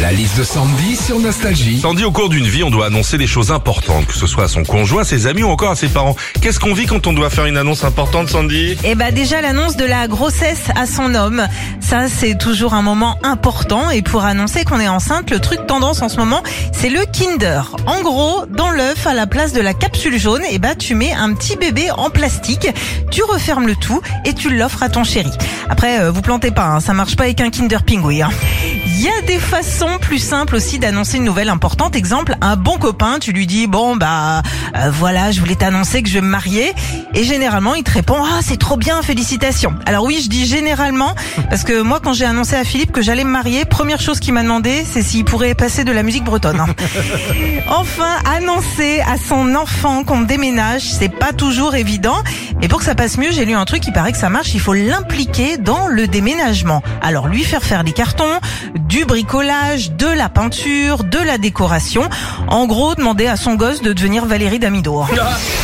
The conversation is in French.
La liste de Sandy sur Nostalgie. Sandy, au cours d'une vie, on doit annoncer des choses importantes, que ce soit à son conjoint, à ses amis ou encore à ses parents. Qu'est-ce qu'on vit quand on doit faire une annonce importante, Sandy? Eh bah déjà l'annonce de la grossesse à son homme, ça c'est toujours un moment important et pour annoncer qu'on est enceinte, le truc tendance en ce moment, c'est le Kinder. En gros, dans l'œuf à la place de la capsule jaune, eh bah tu mets un petit bébé en plastique, tu refermes le tout et tu l'offres à ton chéri. Après, euh, vous plantez pas, hein, ça marche pas avec un Kinder Pingouin. hein. Il y a des façons plus simples aussi d'annoncer une nouvelle importante. Exemple, un bon copain, tu lui dis bon bah euh, voilà, je voulais t'annoncer que je vais me marier et généralement il te répond ah c'est trop bien, félicitations. Alors oui, je dis généralement parce que moi quand j'ai annoncé à Philippe que j'allais me marier, première chose qu'il m'a demandé, c'est s'il pourrait passer de la musique bretonne. hein. Enfin, annoncer à son enfant qu'on déménage, c'est pas toujours évident. Mais pour que ça passe mieux, j'ai lu un truc qui paraît que ça marche. Il faut l'impliquer dans le déménagement. Alors lui faire faire des cartons, du bricolage, de la peinture, de la décoration. En gros, demander à son gosse de devenir Valérie Damido.